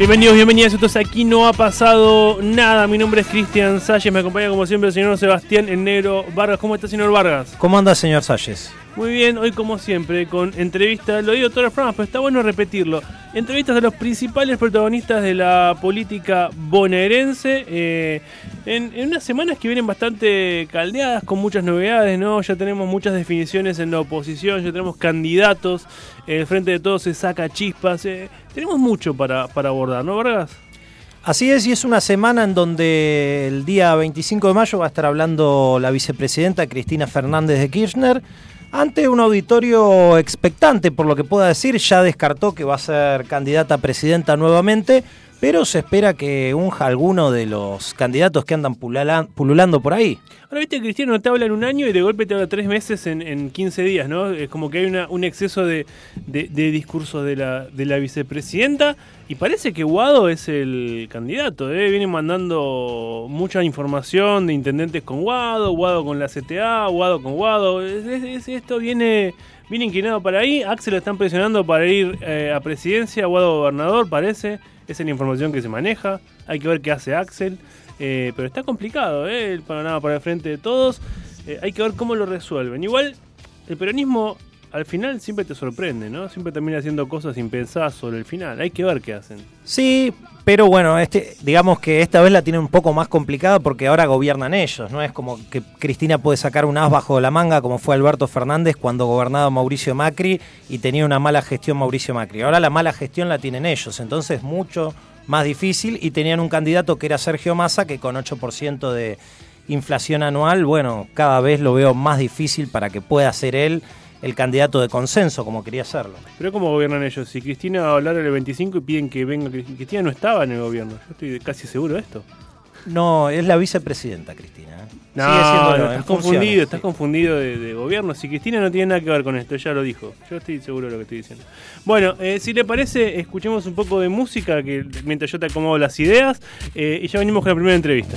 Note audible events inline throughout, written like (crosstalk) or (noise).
Bienvenidos, bienvenidas. Entonces aquí no ha pasado nada. Mi nombre es Cristian Salles. Me acompaña como siempre el señor Sebastián en negro Vargas. ¿Cómo está, señor Vargas? ¿Cómo anda, señor Salles? Muy bien, hoy como siempre, con entrevistas, lo digo todos los programas, pero está bueno repetirlo. Entrevistas a los principales protagonistas de la política bonaerense. Eh, en, unas semanas que vienen bastante caldeadas, con muchas novedades, ¿no? Ya tenemos muchas definiciones en la oposición, ya tenemos candidatos, el Frente de Todos se saca chispas. Eh, tenemos mucho para, para abordar, ¿no, Vargas? Así es, y es una semana en donde el día 25 de mayo va a estar hablando la vicepresidenta Cristina Fernández de Kirchner ante un auditorio expectante, por lo que pueda decir, ya descartó que va a ser candidata a presidenta nuevamente, pero se espera que unja alguno de los candidatos que andan pululando por ahí. Ahora, viste, Cristiano te habla en un año y de golpe te habla tres meses en, en 15 días, ¿no? Es como que hay un exceso de, de, discurso de la, de la vicepresidenta y parece que Guado es el candidato, ¿eh? Viene mandando mucha información de intendentes con Guado, Guado con la CTA, Guado con Guado. esto viene, viene inclinado para ahí. Axel lo están presionando para ir eh, a presidencia, Guado gobernador, parece. Esa es la información que se maneja. Hay que ver qué hace Axel. Eh, pero está complicado, ¿eh? El panorama para el frente de todos. Eh, hay que ver cómo lo resuelven. Igual, el peronismo al final siempre te sorprende, ¿no? Siempre termina haciendo cosas sin pensar sobre el final. Hay que ver qué hacen. Sí, pero bueno, este, digamos que esta vez la tiene un poco más complicada porque ahora gobiernan ellos, ¿no? Es como que Cristina puede sacar un as bajo la manga como fue Alberto Fernández cuando gobernaba Mauricio Macri y tenía una mala gestión Mauricio Macri. Ahora la mala gestión la tienen ellos, entonces mucho más difícil y tenían un candidato que era Sergio Massa que con 8% de inflación anual, bueno, cada vez lo veo más difícil para que pueda ser él el candidato de consenso como quería hacerlo. Pero ¿cómo gobiernan ellos? Si Cristina va a hablar el 25 y piden que venga, Cristina no estaba en el gobierno, yo estoy casi seguro de esto. No, es la vicepresidenta Cristina. ¿eh? No, Sigue estás confundido, estás confundido de, gobierno. Si Cristina no tiene nada que ver con esto, ya lo dijo. Yo estoy seguro de lo que estoy diciendo. Bueno, eh, si le parece, escuchemos un poco de música que mientras yo te acomodo las ideas eh, y ya venimos con la primera entrevista.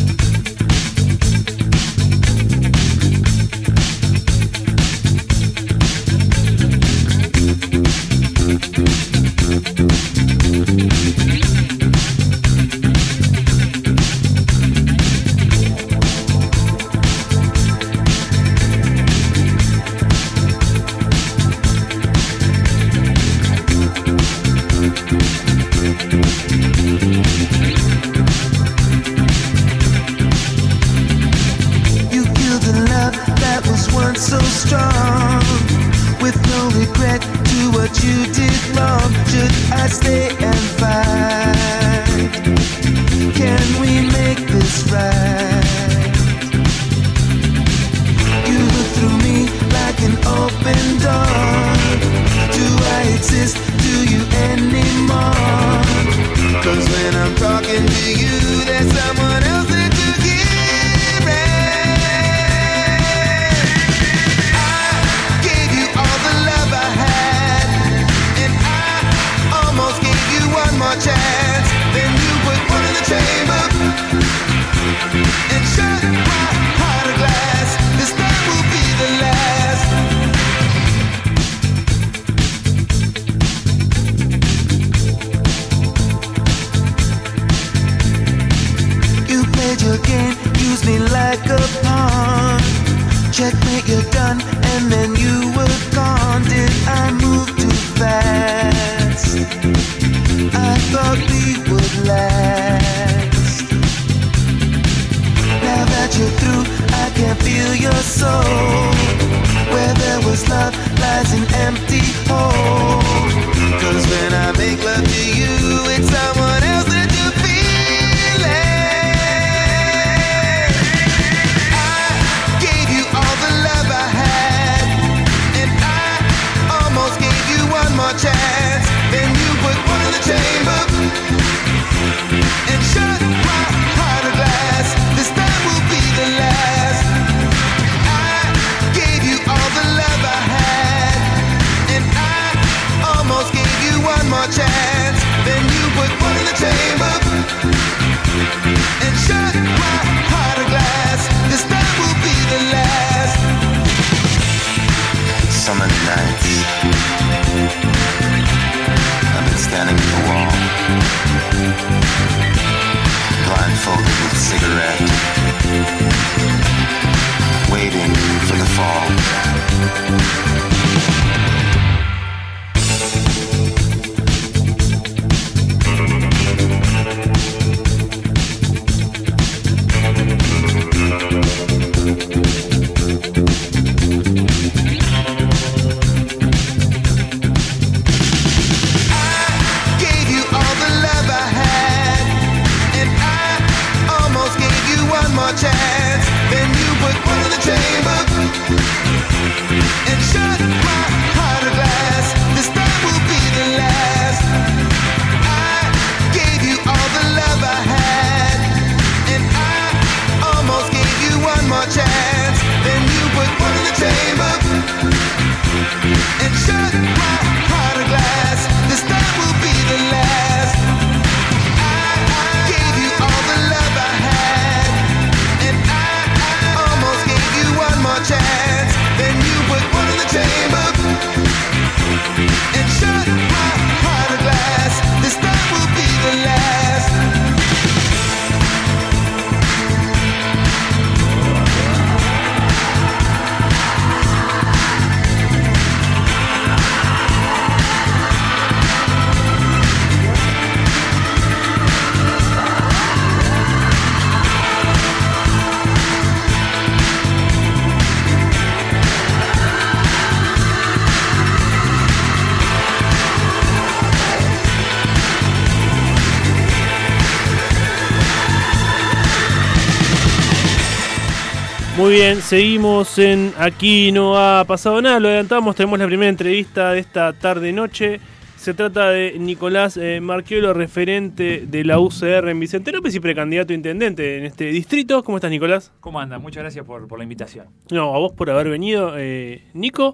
Muy bien, seguimos en Aquí no ha pasado nada, lo adelantamos, tenemos la primera entrevista de esta tarde-noche. Se trata de Nicolás eh, Marquiolo, referente de la UCR en Vicente López y precandidato a intendente en este distrito. ¿Cómo estás, Nicolás? ¿Cómo anda? Muchas gracias por, la invitación. No, a vos por haber venido, eh, Nico.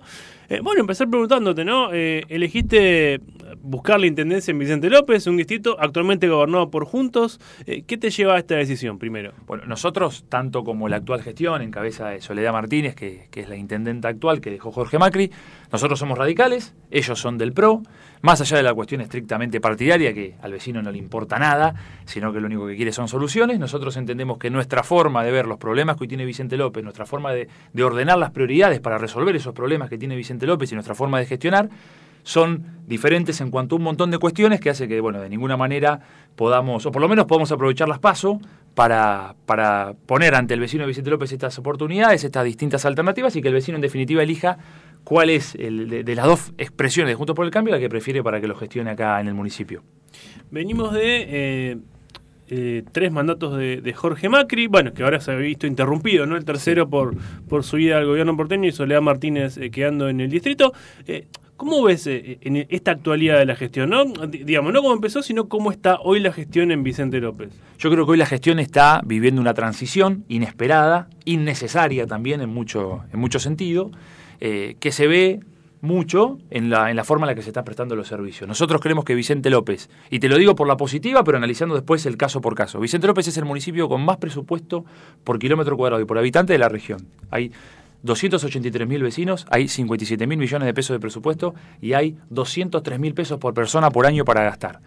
Eh, bueno, empezar preguntándote, ¿no? Eh, elegiste buscar la intendencia en Vicente López, un distrito actualmente gobernado por Juntos. Eh, ¿Qué te lleva a esta decisión primero? Bueno, nosotros, tanto como la actual gestión, en cabeza de Soledad Martínez, que, es la intendenta actual que dejó Jorge Macri, nosotros somos radicales, ellos son del PRO, más allá de la cuestión estrictamente partidaria, que al vecino no le importa nada, sino que lo único que quiere son soluciones, nosotros entendemos que nuestra forma de ver los problemas que hoy tiene Vicente López, nuestra forma de ordenar las prioridades para resolver esos problemas que tiene Vicente López y nuestra forma de gestionar, son diferentes en cuanto a un montón de cuestiones que hace que, bueno, de ninguna manera podamos, o por lo menos podamos aprovechar las paso para, para poner ante el vecino de Vicente López estas oportunidades, estas distintas alternativas y que el vecino en definitiva elija cuál es el, de, las dos expresiones de Juntos por el Cambio la que prefiere para que lo gestione acá en el municipio. Venimos de eh, eh, tres mandatos de, de Jorge Macri, bueno, que ahora se ha visto interrumpido, ¿no? El tercero por, por su ida al gobierno porteño y Soledad Martínez eh, quedando en el distrito. Eh, ¿Cómo ves eh, en esta actualidad de la gestión? ¿no? Digamos, no cómo empezó, sino cómo está hoy la gestión en Vicente López. Yo creo que hoy la gestión está viviendo una transición inesperada, innecesaria también en mucho, en mucho sentido, que se ve mucho en la, en la forma en la que se están prestando los servicios. Nosotros creemos que Vicente López, y te lo digo por la positiva, pero analizando después el caso por caso, Vicente López es el municipio con más presupuesto por kilómetro cuadrado y por habitante de la región. Hay 283 mil vecinos, hay 57 mil millones de pesos de presupuesto y hay 203 mil pesos por persona por año para gastar.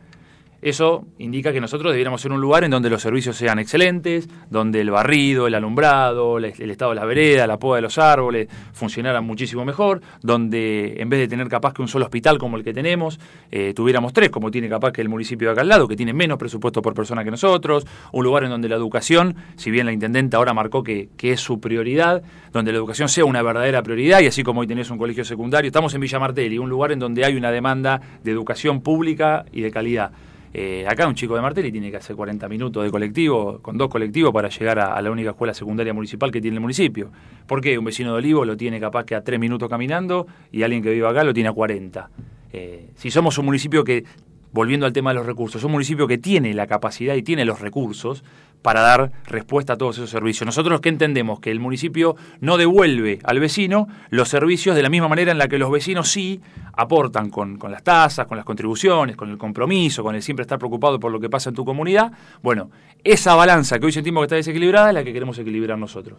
Eso indica que nosotros debiéramos ser un lugar en donde los servicios sean excelentes, donde el barrido, el alumbrado, el, estado de la vereda, la poda de los árboles funcionaran muchísimo mejor, donde en vez de tener capaz que un solo hospital como el que tenemos, eh, tuviéramos tres, como tiene capaz que el municipio de acá al lado, que tiene menos presupuesto por persona que nosotros, un lugar en donde la educación, si bien la intendenta ahora marcó que, que es su prioridad, donde la educación sea una verdadera prioridad, y así como hoy tenés un colegio secundario, estamos en Villa Martelli, un lugar en donde hay una demanda de educación pública y de calidad. Eh, acá un chico de Martelli tiene que hacer 40 minutos de colectivo, con dos colectivos para llegar a, la única escuela secundaria municipal que tiene el municipio. ¿Por qué? Un vecino de Olivo lo tiene capaz que a 3 minutos caminando y alguien que vive acá lo tiene a 40. Eh, si somos un municipio que, volviendo al tema de los recursos, un municipio que tiene la capacidad y tiene los recursos para dar respuesta a todos esos servicios. Nosotros que entendemos que el municipio no devuelve al vecino los servicios de la misma manera en la que los vecinos sí aportan con, con, las tasas, con las contribuciones, con el compromiso, con el siempre estar preocupado por lo que pasa en tu comunidad. Bueno, esa balanza que hoy sentimos que está desequilibrada es la que queremos equilibrar nosotros.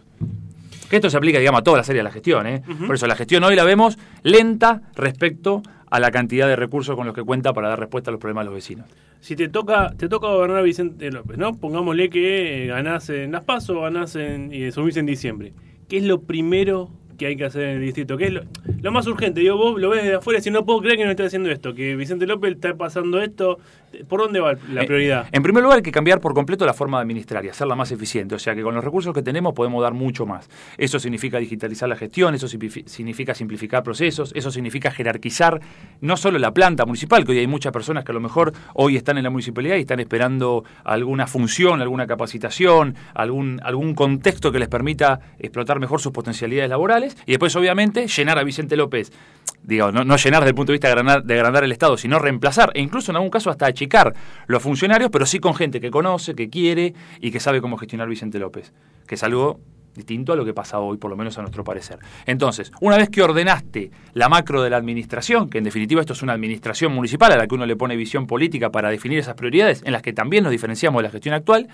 Que esto se aplica, digamos, a toda la serie de la gestión. ¿eh? Uh -huh. Por eso la gestión hoy la vemos lenta respecto a la cantidad de recursos con los que cuenta para dar respuesta a los problemas de los vecinos. Si te toca te toca gobernar Vicente López, ¿no? Pongámosle que ganás en Las Paso, ganás en, y subís en diciembre. ¿Qué es lo primero que hay que hacer en el distrito? ¿Qué es lo, lo más urgente? Digo, vos lo ves desde afuera y si no puedo creer que no esté haciendo esto, que Vicente López está pasando esto. ¿Por dónde va la prioridad? Eh, en primer lugar, hay que cambiar por completo la forma de administrar y hacerla más eficiente. O sea que con los recursos que tenemos podemos dar mucho más. Eso significa digitalizar la gestión, eso significa simplificar procesos, eso significa jerarquizar no solo la planta municipal, que hoy hay muchas personas que a lo mejor hoy están en la municipalidad y están esperando alguna función, alguna capacitación, algún, algún contexto que les permita explotar mejor sus potencialidades laborales. Y después, obviamente, llenar a Vicente López digo, no, no, llenar desde el punto de vista de agrandar, de agrandar, el Estado, sino reemplazar, e incluso en algún caso hasta achicar los funcionarios, pero sí con gente que conoce, que quiere y que sabe cómo gestionar Vicente López, que es algo distinto a lo que pasa hoy, por lo menos a nuestro parecer. Entonces, una vez que ordenaste la macro de la administración, que en definitiva esto es una administración municipal a la que uno le pone visión política para definir esas prioridades, en las que también nos diferenciamos de la gestión actual,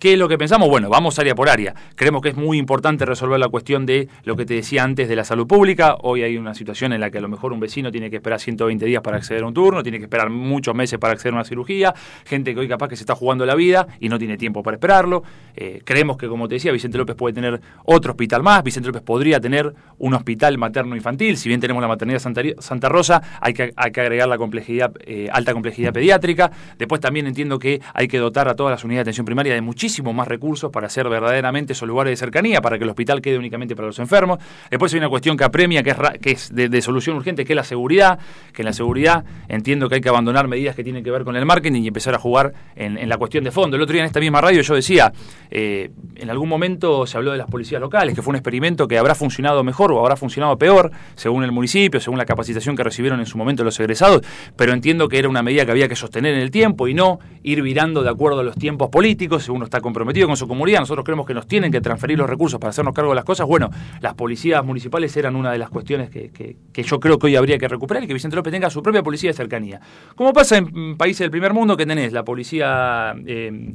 ¿Qué es lo que pensamos? Bueno, vamos área por área. Creemos que es muy importante resolver la cuestión de lo que te decía antes de la salud pública. Hoy hay una situación en la que a lo mejor un vecino tiene que esperar 120 días para acceder a un turno, tiene que esperar muchos meses para acceder a una cirugía, gente que hoy capaz que se está jugando la vida y no tiene tiempo para esperarlo. Eh, creemos que, como te decía, Vicente López puede tener otro hospital más, Vicente López podría tener un hospital materno-infantil, si bien tenemos la maternidad Santa, Santa Rosa, hay que, hay que, agregar la complejidad, eh, alta complejidad pediátrica. Después también entiendo que hay que dotar a todas las unidades de atención primaria de más recursos para hacer verdaderamente esos lugares de cercanía, para que el hospital quede únicamente para los enfermos. Después hay una cuestión que apremia, que es, que es de, solución urgente, que es la seguridad, que en la seguridad entiendo que hay que abandonar medidas que tienen que ver con el marketing y empezar a jugar en, la cuestión de fondo. El otro día en esta misma radio yo decía, eh, en algún momento se habló de las policías locales, que fue un experimento que habrá funcionado mejor o habrá funcionado peor, según el municipio, según la capacitación que recibieron en su momento los egresados, pero entiendo que era una medida que había que sostener en el tiempo y no ir virando de acuerdo a los tiempos políticos, según está comprometido con su comunidad, nosotros creemos que nos tienen que transferir los recursos para hacernos cargo de las cosas. Bueno, las policías municipales eran una de las cuestiones que, que- yo creo que hoy habría que recuperar y que Vicente López tenga su propia policía de cercanía. Como pasa en países del primer mundo que tenés la policía... eh,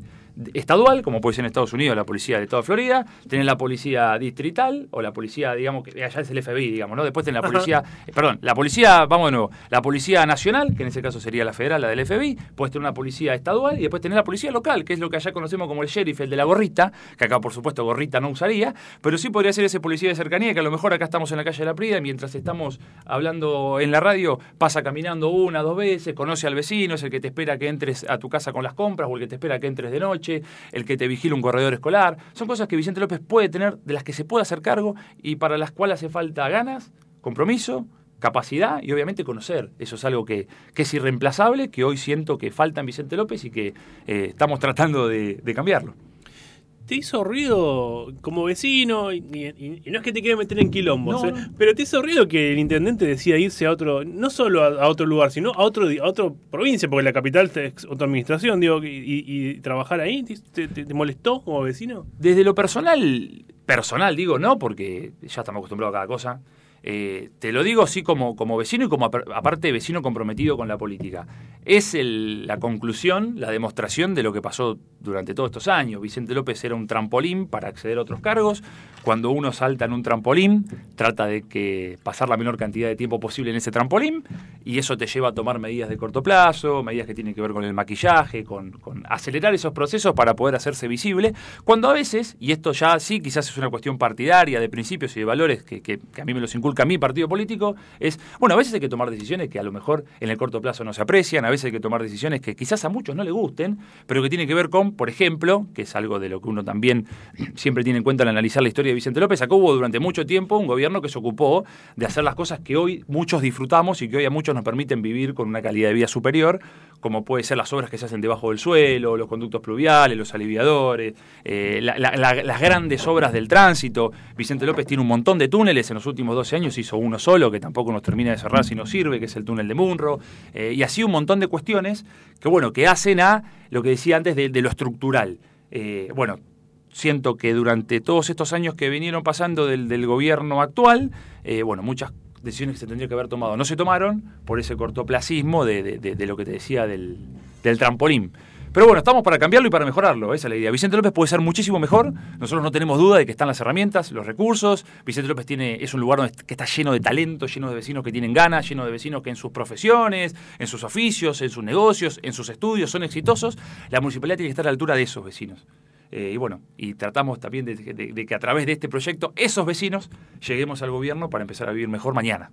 estadual, como puede ser en Estados Unidos la policía del estado de Florida, tenés la policía distrital o la policía, digamos, que allá es el FBI, digamos, ¿no? Después tenés la policía, eh, perdón, la policía, vamos de nuevo, la policía nacional, que en ese caso sería la federal, la del FBI, puedes tener una policía estadual y después tenés la policía local, que es lo que allá conocemos como el sheriff, el de la gorrita, que acá por supuesto gorrita no usaría, pero sí podría ser ese policía de cercanía, que a lo mejor acá estamos en la calle de la Prida, y mientras estamos hablando en la radio, pasa caminando una, dos veces, conoce al vecino, es el que te espera que entres a tu casa con las compras o el que te espera que entres de noche, el que te vigila un corredor escolar. Son cosas que Vicente López puede tener, de las que se puede hacer cargo y para las cuales hace falta ganas, compromiso, capacidad y obviamente conocer. Eso es algo que, es irreemplazable, que hoy siento que falta en Vicente López y que eh, estamos tratando de cambiarlo. ¿Te hizo ruido como vecino? Y, y- y no es que te quiera meter en quilombos, No, ¿eh? no. pero te hizo ruido que el intendente decida irse a otro, no solo a, a otro lugar, sino a otro a otra provincia, porque la capital es otra administración, digo, y, y- y trabajar ahí, ¿te, te- te molestó como vecino? Desde lo personal, personal digo, no, porque ya estamos acostumbrados a cada cosa. Eh, te lo digo así como, como vecino y como apar- aparte vecino comprometido con la política. Es la conclusión, la demostración de lo que pasó durante todos estos años. Vicente López era un trampolín para acceder a otros cargos. Cuando uno salta en un trampolín, trata de que pasar la menor cantidad de tiempo posible en ese trampolín y eso te lleva a tomar medidas de corto plazo, medidas que tienen que ver con el maquillaje, con, acelerar esos procesos para poder hacerse visible. Cuando a veces, y esto ya sí quizás es una cuestión partidaria, de principios y de valores que a mí me los inculca mi partido político, es, bueno, a veces hay que tomar decisiones que a lo mejor en el corto plazo no se aprecian, a veces hay que tomar decisiones que quizás a muchos no le gusten, pero que tienen que ver con, por ejemplo, que es algo de lo que uno también (clears throat) siempre tiene en cuenta al analizar la historia de Vicente López, acá hubo durante mucho tiempo un gobierno que se ocupó de hacer las cosas que hoy muchos disfrutamos y que hoy a muchos nos permiten vivir con una calidad de vida superior, como puede ser las obras que se hacen debajo del suelo, los conductos pluviales, los aliviadores, eh, la- la- la- las grandes obras del tránsito. Vicente López tiene un montón de túneles, en los últimos 12 años hizo uno solo, que tampoco nos termina de cerrar si nos sirve, que es el túnel de Munro, eh, y así un montón de cuestiones que, bueno, que hacen a lo que decía antes de, de lo estructural. Eh, bueno, siento que durante todos estos años que vinieron pasando del, del gobierno actual, eh, bueno, muchas decisiones que se tendrían que haber tomado no se tomaron por ese cortoplacismo de, de- lo que te decía del, del trampolín. Pero bueno, estamos para cambiarlo y para mejorarlo, esa es la idea. Vicente López puede ser muchísimo mejor, nosotros no tenemos duda de que están las herramientas, los recursos, Vicente López tiene, es un lugar que está lleno de talento, lleno de vecinos que tienen ganas, lleno de vecinos que en sus profesiones, en sus oficios, en sus negocios, en sus estudios son exitosos, la municipalidad tiene que estar a la altura de esos vecinos. Eh, y bueno, y tratamos también de, de- de que a través de este proyecto esos vecinos lleguemos al gobierno para empezar a vivir mejor mañana.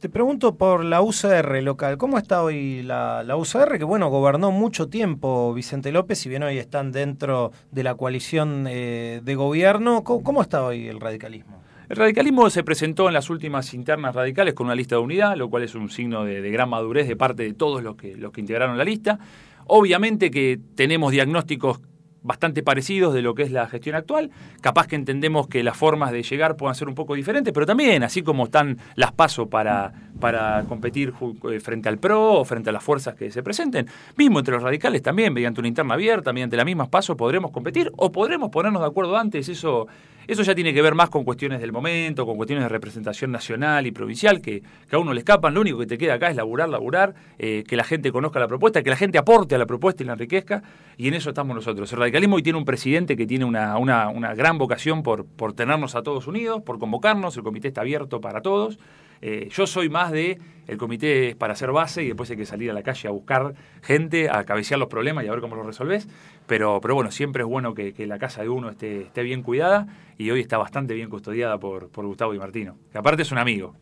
Te pregunto por la UCR local. ¿Cómo está hoy la, la UCR? Que bueno, gobernó mucho tiempo Vicente López, si bien hoy están dentro de la coalición eh, de gobierno. ¿Cómo, cómo está hoy el radicalismo? El radicalismo se presentó en las últimas internas radicales con una lista de unidad, lo cual es un signo de, de gran madurez de parte de todos los que, los que integraron la lista. Obviamente que tenemos diagnósticos bastante parecidos de lo que es la gestión actual. Capaz que entendemos que las formas de llegar puedan ser un poco diferentes, pero también, así como están las pasos para, para competir eh, frente al PRO o frente a las fuerzas que se presenten, mismo entre los radicales también, mediante una interna abierta, mediante las mismas pasos, podremos competir o podremos ponernos de acuerdo antes. Eso, eso ya tiene que ver más con cuestiones del momento, con cuestiones de representación nacional y provincial, que, que a uno le escapan. Lo único que te queda acá es laburar, laburar, eh, que la gente conozca la propuesta, que la gente aporte a la propuesta y la enriquezca, y en eso estamos nosotros. El radicalismo hoy tiene un presidente que tiene una, una, una gran vocación por, por tenernos a todos unidos, por convocarnos, el comité está abierto para todos. Eh, yo soy más de el comité para hacer base y después hay que salir a la calle a buscar gente, a cabecear los problemas y a ver cómo los resolvés. Pero, pero bueno, siempre es bueno que, que la casa de uno esté, esté bien cuidada y hoy está bastante bien custodiada por, por Gustavo y Martino, que aparte es un amigo.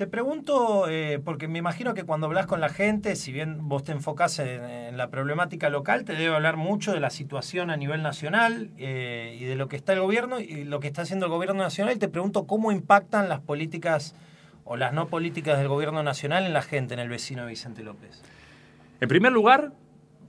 Te pregunto, eh, porque me imagino que cuando hablas con la gente, si bien vos te enfocás en, la problemática local, te debe hablar mucho de la situación a nivel nacional eh, y de lo que está el gobierno y lo que está haciendo el gobierno nacional. Te pregunto cómo impactan las políticas o las no políticas del gobierno nacional en la gente, en el vecino de Vicente López. En primer lugar,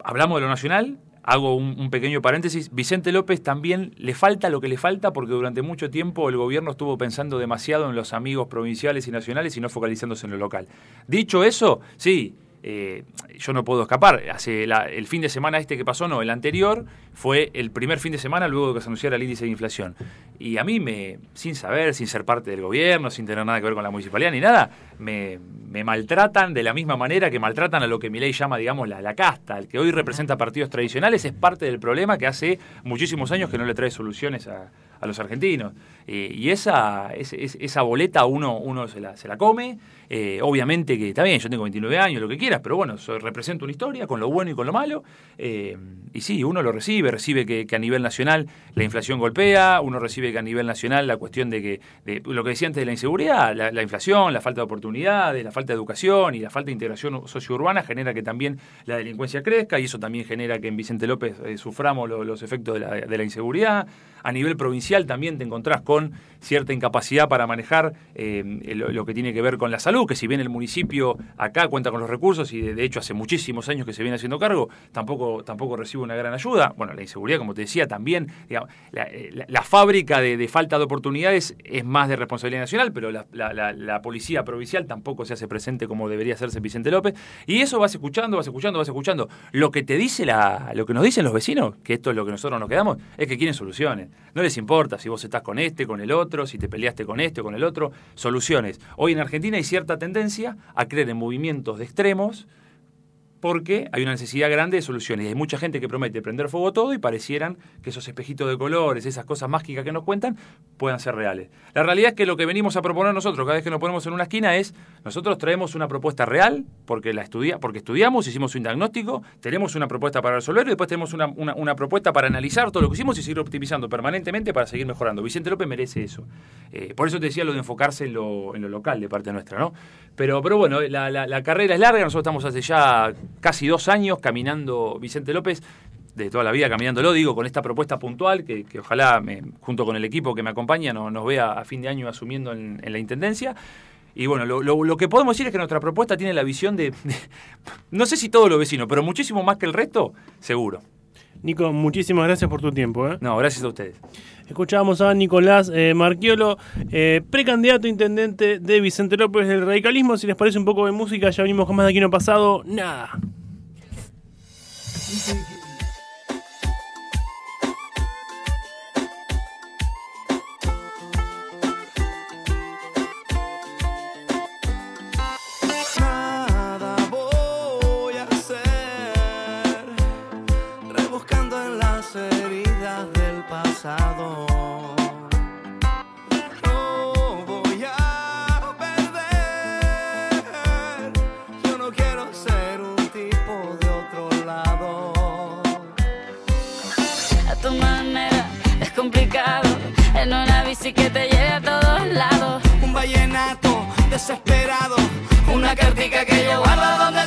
hablamos de lo nacional. Hago un, pequeño paréntesis. Vicente López también le falta lo que le falta porque durante mucho tiempo el gobierno estuvo pensando demasiado en los amigos provinciales y nacionales y no focalizándose en lo local. Dicho eso, sí, eh, yo no puedo escapar. Hace la- el fin de semana este que pasó, no, el anterior, fue el primer fin de semana luego de que se anunciara el índice de inflación. Y a mí, me, sin saber, sin ser parte del gobierno, sin tener nada que ver con la municipalidad ni nada, me, me maltratan de la misma manera que maltratan a lo que mi ley llama, digamos, la, la casta. El que hoy representa partidos tradicionales es parte del problema que hace muchísimos años que no le trae soluciones a, a los argentinos. Eh, y esa, es- es- esa boleta uno, uno se, la, se la come. Eh, obviamente que está bien, yo tengo 29 años, lo que quieras, pero bueno, soy- represento una historia con lo bueno y con lo malo. Eh, y sí, uno lo recibe, recibe que, a nivel nacional la inflación golpea, uno recibe que a nivel nacional la cuestión de que, de lo que decía antes de la inseguridad, la, la inflación, la falta de oportunidades, la falta de educación y la falta de integración sociourbana genera que también la delincuencia crezca y eso también genera que en Vicente López eh, suframos lo- los efectos de la, de la inseguridad. A nivel provincial también te encontrás con cierta incapacidad para manejar eh, lo que tiene que ver con la salud, que si bien el municipio acá cuenta con los recursos y de, hecho hace muchísimos años que se viene haciendo cargo, tampoco, tampoco recibe una gran ayuda. Bueno, la inseguridad, como te decía, también, eh, la- fábrica de, falta de oportunidades es más de responsabilidad nacional, pero la, policía provincial tampoco se hace presente como debería hacerse en Vicente López. Y eso vas escuchando, vas escuchando, vas escuchando. Lo que te dice la, lo que nos dicen los vecinos, que esto es lo que nosotros nos quedamos, es que quieren soluciones. No les importa si vos estás con este, con el otro, si te peleaste con este o con el otro, soluciones. Hoy en Argentina hay cierta tendencia a creer en movimientos de extremos porque hay una necesidad grande de soluciones. Y hay mucha gente que promete prender fuego todo y parecieran que esos espejitos de colores, esas cosas mágicas que nos cuentan, puedan ser reales. La realidad es que lo que venimos a proponer nosotros cada vez que nos ponemos en una esquina es, nosotros traemos una propuesta real, porque la estudia, porque estudiamos, hicimos un diagnóstico, tenemos una propuesta para resolver y después tenemos una, una- propuesta para analizar todo lo que hicimos y seguir optimizando permanentemente para seguir mejorando. Vicente López merece eso. Eh, por eso te decía lo de enfocarse en lo, en lo local de parte nuestra, ¿no? Pero, pero bueno, la- la carrera es larga, nosotros estamos hace ya casi dos años caminando Vicente López, de toda la vida caminándolo, digo, con esta propuesta puntual, que, que ojalá, me- junto con el equipo que me acompaña, no- nos vea a fin de año asumiendo en, en la Intendencia. Y bueno, lo, lo- lo que podemos decir es que nuestra propuesta tiene la visión de, de- no sé si todos los vecinos, pero muchísimo más que el resto, seguro. Nico, muchísimas gracias por tu tiempo. ¿eh? No, gracias a ustedes. Escuchábamos a Nicolás eh, Marquiolo, eh, precandidato intendente de Vicente López del radicalismo. Si les parece un poco de música, ya venimos con más de aquí no pasado. Nada desesperado, una cartica que yo guardo donde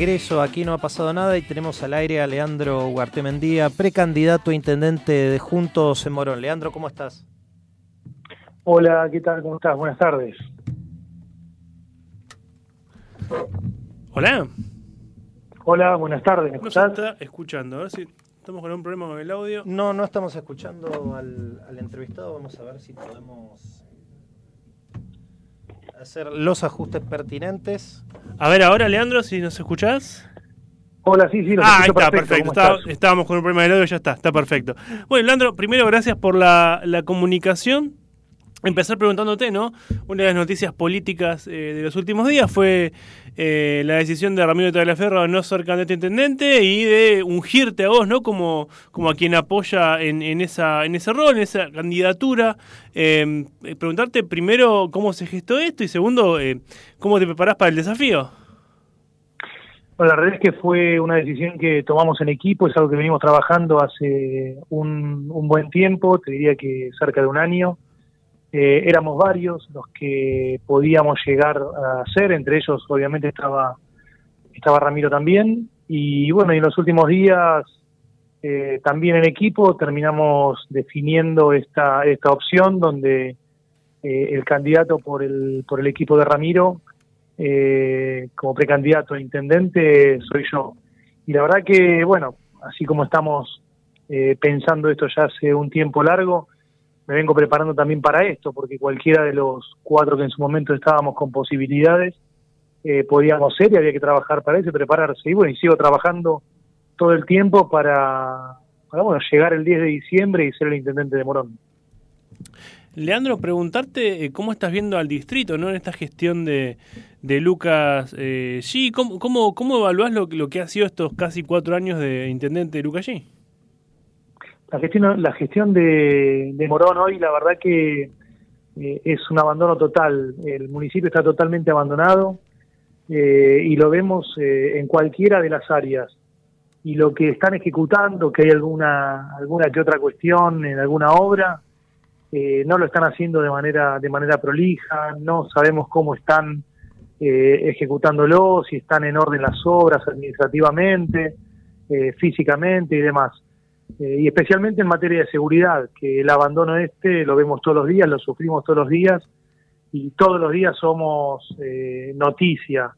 regreso, aquí no ha pasado nada y tenemos al aire a Leandro Guartemendía, precandidato a intendente de Juntos en Morón. Leandro, ¿cómo estás? Hola, ¿qué tal? ¿Cómo estás? Buenas tardes. Hola. Hola, buenas tardes. ¿Me No se está escuchando. A ver si estamos con un problema con el audio. No, no estamos escuchando al, al entrevistado. Vamos a ver si podemos hacer los ajustes pertinentes. A ver ahora, Leandro, si nos escuchás. Hola, sí, sí, lo Ah, ahí está, perfecto. perfecto. Estábamos con un problema del audio, ya está, está perfecto. Bueno, Leandro, primero gracias por la, la comunicación. Empezar preguntándote, ¿no? Una de las noticias políticas eh, de los últimos días fue eh, la decisión de Ramiro Tagliaferro de no ser candidato intendente y de ungirte a vos, ¿no? Como, como a quien apoya en, en, esa, en ese rol, en esa candidatura. Eh, eh, preguntarte primero cómo se gestó esto y segundo, cómo te preparás para el desafío. Bueno, la realidad es que fue una decisión que tomamos en equipo, es algo que venimos trabajando hace un buen tiempo, te diría que cerca de un año. Eh, éramos varios los que podíamos llegar a ser, entre ellos obviamente estaba, estaba Ramiro también. Y bueno, y en los últimos días, eh, también en equipo, terminamos definiendo esta, esta opción donde eh, el candidato por el, por el equipo de Ramiro eh, como precandidato a intendente soy yo. Y la verdad que, bueno, así como estamos eh, pensando esto ya hace un tiempo largo, me vengo preparando también para esto, porque cualquiera de los cuatro que en su momento estábamos con posibilidades, eh, podíamos ser y había que trabajar para eso prepararse. Y bueno, y sigo trabajando todo el tiempo para, para bueno, llegar el 10 de diciembre y ser el intendente de Morón. Leandro, preguntarte eh, cómo estás viendo al distrito, ¿no? En esta gestión de, de Lucas eh, G. ¿Cómo, cómo, cómo evaluás lo, lo que ha sido estos casi cuatro años de intendente de Lucas G? La gestión, la gestión de, Morón hoy, la verdad que eh, es un abandono total. El municipio está totalmente abandonado eh, y lo vemos eh, en cualquiera de las áreas. Y lo que están ejecutando, que hay alguna, alguna que otra cuestión en alguna obra, no lo están haciendo de manera, de manera prolija, no sabemos cómo están ejecutándolo, si están en orden las obras administrativamente, físicamente y demás. Eh, y especialmente en materia de seguridad, que el abandono este lo vemos todos los días, lo sufrimos todos los días y todos los días somos eh, noticia,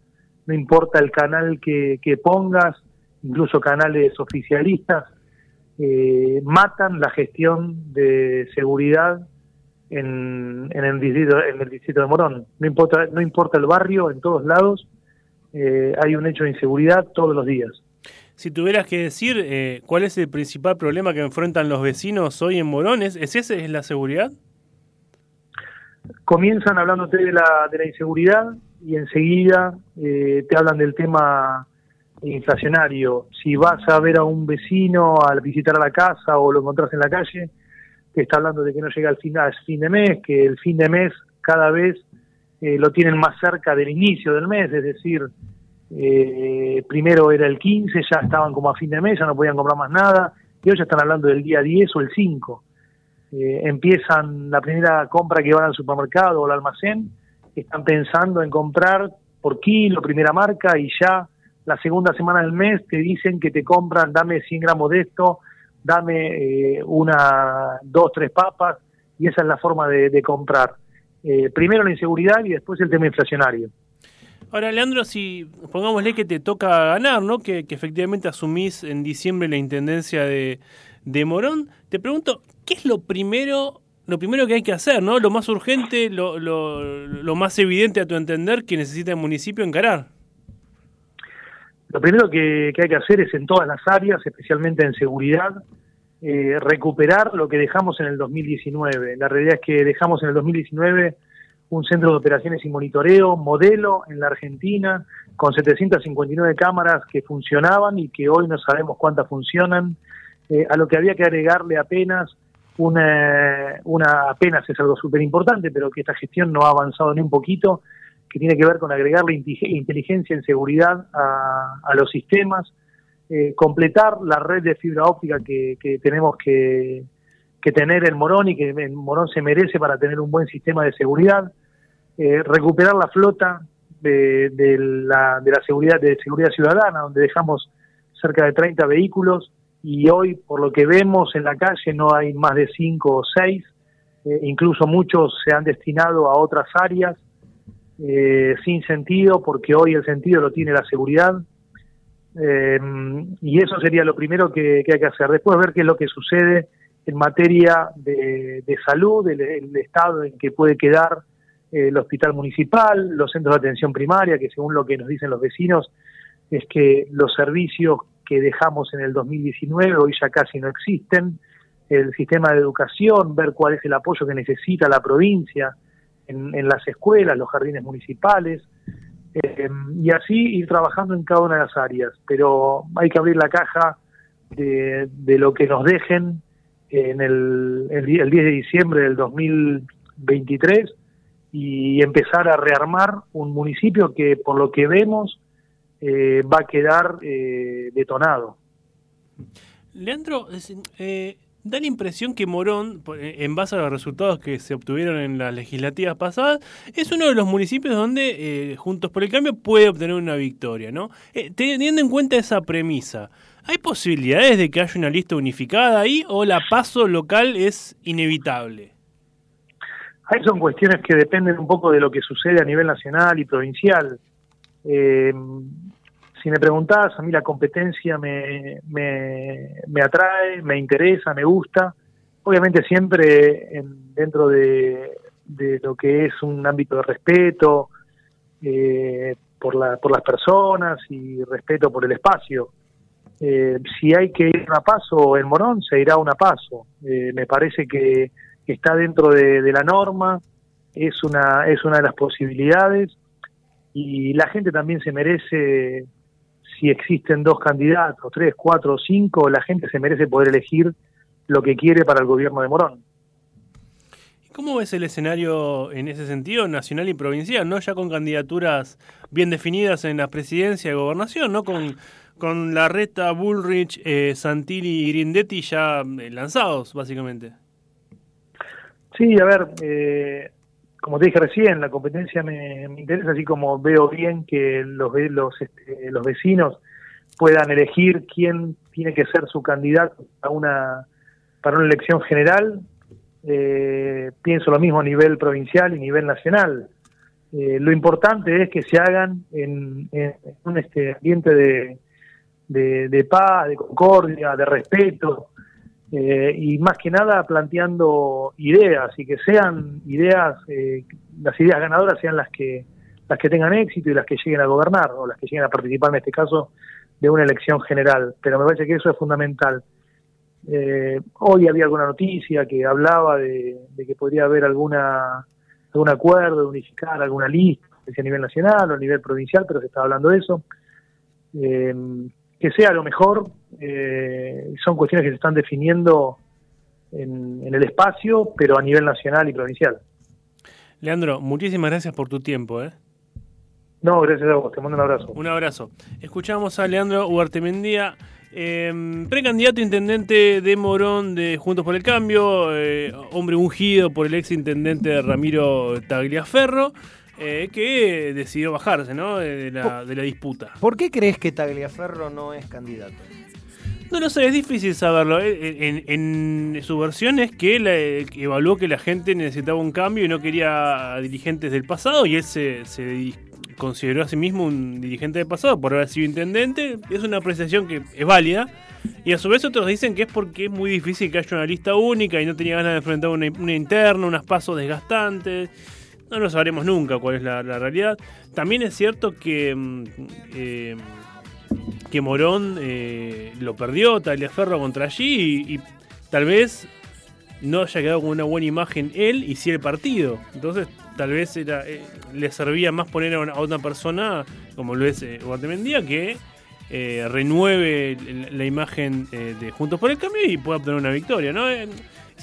no importa el canal que, que pongas, incluso canales oficialistas, eh, matan la gestión de seguridad en, en, el distrito, en el distrito de Morón. No importa, no importa el barrio, en todos lados eh, hay un hecho de inseguridad todos los días. Si tuvieras que decir eh, cuál es el principal problema que enfrentan los vecinos hoy en Morón, ¿es, es ese? ¿Es la seguridad? comienzan hablándote de la, de la inseguridad y enseguida eh, te hablan del tema inflacionario. Si vas a ver a un vecino al visitar a la casa o lo encontrás en la calle, te está hablando de que no llega al fin, al fin de mes, que el fin de mes cada vez eh, lo tienen más cerca del inicio del mes, es decir, eh, primero era el 15, ya estaban como a fin de mes, ya no podían comprar más nada, y hoy ya están hablando del día 10 o el 5 eh, empiezan la primera compra que van al supermercado o al almacén, están pensando en comprar por kilo, primera marca, y ya la segunda semana del mes te dicen que te compran, dame 100 gramos de esto, dame eh, una, dos, tres papas, y esa es la forma de, de comprar. Eh, primero la inseguridad y después el tema inflacionario. Ahora, Leandro, si pongámosle que te toca ganar, ¿no? Que, efectivamente asumís en diciembre la intendencia de, de Morón, te pregunto, ¿qué es lo primero, lo primero que hay que hacer, ¿no? Lo más urgente, lo, lo, lo más evidente a tu entender que necesita el municipio encarar. Lo primero que, que hay que hacer es en todas las áreas, especialmente en seguridad, eh, recuperar lo que dejamos en el 2019. La realidad es que dejamos en el 2019 un centro de operaciones y monitoreo, modelo en la Argentina, con 759 cámaras que funcionaban y que hoy no sabemos cuántas funcionan, eh, a lo que había que agregarle apenas una, una apenas es algo súper importante, pero que esta gestión no ha avanzado ni un poquito, que tiene que ver con agregarle inte- inteligencia en seguridad a, los sistemas, eh, completar la red de fibra óptica que, que tenemos que, que tener en Morón y que en Morón se merece para tener un buen sistema de seguridad, eh, recuperar la flota de, la, de la seguridad de seguridad ciudadana, donde dejamos cerca de 30 vehículos y hoy, por lo que vemos en la calle, no hay más de 5 o 6, eh, incluso muchos se han destinado a otras áreas eh, sin sentido, porque hoy el sentido lo tiene la seguridad. Eh, y eso sería lo primero que, hay que hacer. Después ver qué es lo que sucede en materia de, salud, el, el estado en que puede quedar el hospital municipal, los centros de atención primaria, que según lo que nos dicen los vecinos, es que los servicios que dejamos en el 2019 hoy ya casi no existen, el sistema de educación, ver cuál es el apoyo que necesita la provincia en, las escuelas, los jardines municipales, eh, y así ir trabajando en cada una de las áreas. Pero hay que abrir la caja de, de lo que nos dejen en el, el, el 10 de diciembre del 2023 y empezar a rearmar un municipio que, por lo que vemos, eh, va a quedar eh, detonado. Leandro, eh, da la impresión que Morón, eh, en base a los resultados que se obtuvieron en las legislativas pasadas, es uno de los municipios donde eh, Juntos por el Cambio puede obtener una victoria, ¿no? Teniendo en cuenta esa premisa, ¿hay posibilidades de que haya una lista unificada ahí o la paso local es inevitable? Ahí son cuestiones que dependen un poco de lo que sucede a nivel nacional y provincial. Eh, si me preguntás, a mí la competencia me, me, atrae, me interesa, me gusta. Obviamente siempre en- dentro de, de lo que es un ámbito de respeto eh, por, la, por las personas y respeto por el espacio. Eh, si hay que ir a paso en Morón, se irá a una paso. Eh, me parece que está dentro de, la norma, es una, es una de las posibilidades y la gente también se merece, si existen dos candidatos, tres, cuatro o cinco, la gente se merece poder elegir lo que quiere para el gobierno de Morón. ¿Cómo ves el escenario en ese sentido, nacional y provincial, no ya con candidaturas bien definidas en la presidencia y gobernación, no con, con la reta Bullrich, eh, Santilli y Grindetti ya eh, lanzados, básicamente? Sí, a ver, eh, como te dije recién, la competencia me, interesa, así como veo bien que los, los, este, los vecinos puedan elegir quién tiene que ser su candidato a una, para una elección general. Eh, pienso lo mismo a nivel provincial y nivel nacional. Eh, lo importante es que se hagan en, un este, ambiente de, de paz, de concordia, de respeto, eh, y más que nada planteando ideas y que sean ideas, eh, las ideas ganadoras sean las que las que tengan éxito y las que lleguen a gobernar o las que lleguen a participar en este caso de una elección general. Pero me parece que eso es fundamental. Eh, hoy había alguna noticia que hablaba de, que podría haber alguna algún acuerdo de unificar alguna lista, a nivel nacional o a nivel provincial, pero se está hablando de eso. Eh, que sea lo mejor, eh, son cuestiones que se están definiendo en, en el espacio, pero a nivel nacional y provincial. Leandro, muchísimas gracias por tu tiempo. ¿eh? No, gracias a vos, te mando un abrazo. Un abrazo. Escuchamos a Leandro Huartemendía, eh, precandidato intendente de Morón de Juntos por el Cambio, eh, hombre ungido por el ex intendente Ramiro Tagliaferro, eh, que decidió bajarse ¿no? de, la, de la disputa. ¿Por qué crees que Tagliaferro no es candidato? No lo sé, es difícil saberlo. Eh, En, en su versión es que él eh, evaluó que la gente necesitaba un cambio y no quería dirigentes del pasado y él se, se consideró a sí mismo un dirigente del pasado por haber sido intendente. Es una apreciación que es válida. Y a su vez otros dicen que es porque es muy difícil que haya una lista única y no tenía ganas de enfrentar una, una interna, unas pasos desgastantes. No lo sabremos nunca cuál es la, realidad. También es cierto que... mm, eh, que Morón eh, lo perdió, Tagliaferro contra allí y, tal vez no haya quedado con una buena imagen él y sí el partido. Entonces tal vez eh, le servía más poner a una, persona como lo es Guatemendía que renueve la imagen de Juntos por el Cambio y pueda obtener una victoria, ¿no? Es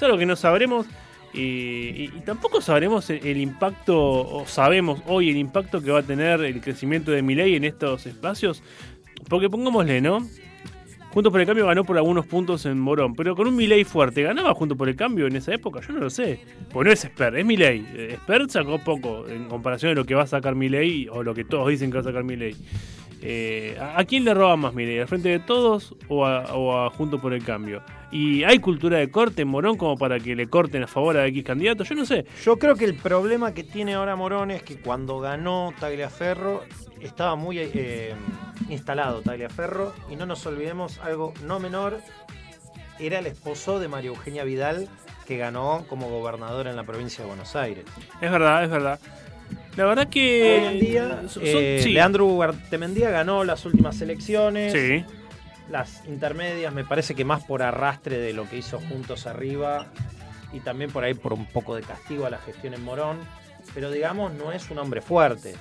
algo que no sabremos. Y, tampoco sabremos el, impacto, o sabemos hoy el impacto que va a tener el crecimiento de Milei en estos espacios. Porque pongámosle, ¿no? Juntos por el Cambio ganó por algunos puntos en Morón, pero con un Milei fuerte, ¿ganaba Juntos por el Cambio en esa época? Yo no lo sé. Pues no es Spert, es Milei. Eh, Spert sacó poco en comparación de lo que va a sacar Milei o lo que todos dicen que va a sacar Milei. Eh, ¿a, quién le roba más Milei? ¿Al frente de todos o a, o a Juntos por el Cambio? ¿Y hay cultura de corte en Morón como para que le corten a favor a X candidato? Yo no sé. Yo creo que el problema que tiene ahora Morón es que cuando ganó Tagliaferro estaba muy eh, instalado Tagliaferro y no nos olvidemos algo no menor, era el esposo de María Eugenia Vidal que ganó como gobernadora en la provincia de Buenos Aires. Es verdad, es verdad. La verdad que... Hoy en día, son- eh, sí. Leandro Guartemendía ganó las últimas elecciones. Sí. Las intermedias me parece que más por arrastre de lo que hizo Juntos Arriba y también por ahí por un poco de castigo a la gestión en Morón. Pero digamos, no es un hombre fuerte.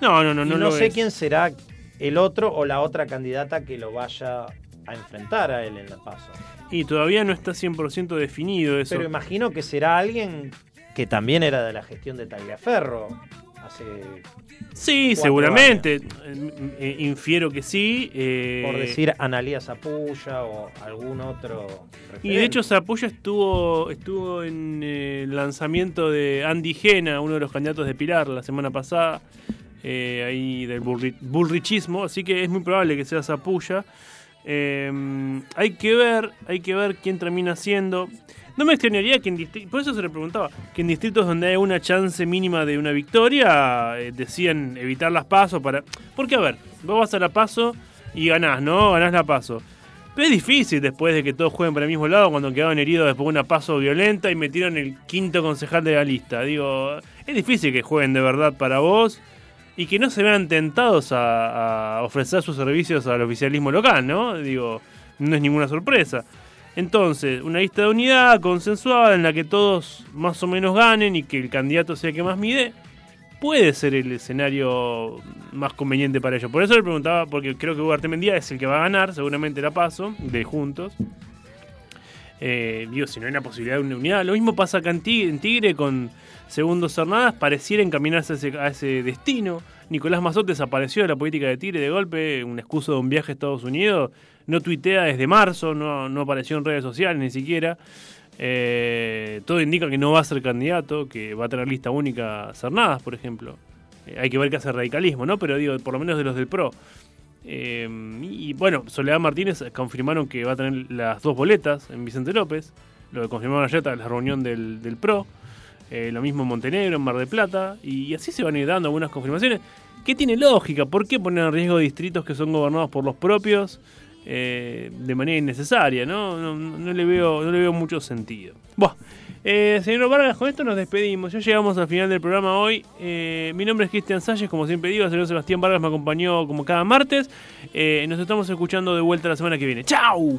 No, no, no, Y no no, lo sé es. quién será el otro o la otra candidata que lo vaya a enfrentar a él en la paso. Y todavía no está 100% definido eso. Pero imagino que será alguien que también era de la gestión de Tagliaferro. Hace, Sí, seguramente. Eh, eh, infiero que sí. eh, por decir, Analía Zapulla o algún otro. Y de hecho Zapulla estuvo estuvo en el lanzamiento de Andy Gena, uno de los candidatos de Pilar, la semana pasada, eh, ahí del bullri- bullrichismo, así que es muy probable que sea Zapulla. Eh, hay que ver, hay que ver quién termina siendo. No me extrañaría que en distritos, por eso se le preguntaba, que en distritos donde hay una chance mínima de una victoria, eh, decían evitar las pasos para... Porque a ver, vos vas a la paso y ganás, ¿no? Ganás la paso. Pero es difícil después de que todos jueguen para el mismo lado cuando quedaron heridos después de una paso violenta y metieron el quinto concejal de la lista. Digo, es difícil que jueguen de verdad para vos y que no se vean tentados a, ofrecer sus servicios al oficialismo local, ¿no? Digo, no es ninguna sorpresa. Entonces, una lista de unidad consensuada en la que todos más o menos ganen y que el candidato sea el que más mide, puede ser el escenario más conveniente para ellos. Por eso le preguntaba, porque creo que Hugo Artemendía es el que va a ganar, seguramente la paso, de juntos. Eh, digo, si no hay una posibilidad de una unidad. Lo mismo pasa acá en Tigre con Segundos Cernadas, pareciera encaminarse a ese, a ese destino. Nicolás Mazot desapareció de la política de Tigre de golpe, un excuso de un viaje a Estados Unidos. No tuitea desde marzo, no, apareció en redes sociales ni siquiera. Eh, todo indica que no va a ser candidato, que va a tener lista única Cernadas, por ejemplo. Eh, hay que ver qué hace radicalismo, ¿no? Pero digo, por lo menos de los del PRO. Eh, y bueno, Soledad Martínez confirmaron que va a tener las dos boletas en Vicente López. Lo que confirmaron ayer en la reunión del, del PRO. Eh, lo mismo en Montenegro, en Mar del Plata. Y así se van a ir dando algunas confirmaciones. Que tiene lógica. ¿Por qué poner en riesgo distritos que son gobernados por los propios eh, de manera innecesaria? ¿no? No, no le veo, no le veo mucho sentido. Buah. Eh, señor Vargas, con esto nos despedimos. Ya llegamos al final del programa hoy. Mi nombre es Cristian Salles, como siempre digo, señor Sebastián Vargas me acompañó como cada martes. Nos estamos escuchando de vuelta la semana que viene. ¡Chao!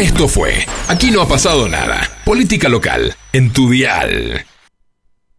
Esto fue Aquí no ha pasado nada. Política local en tu dial.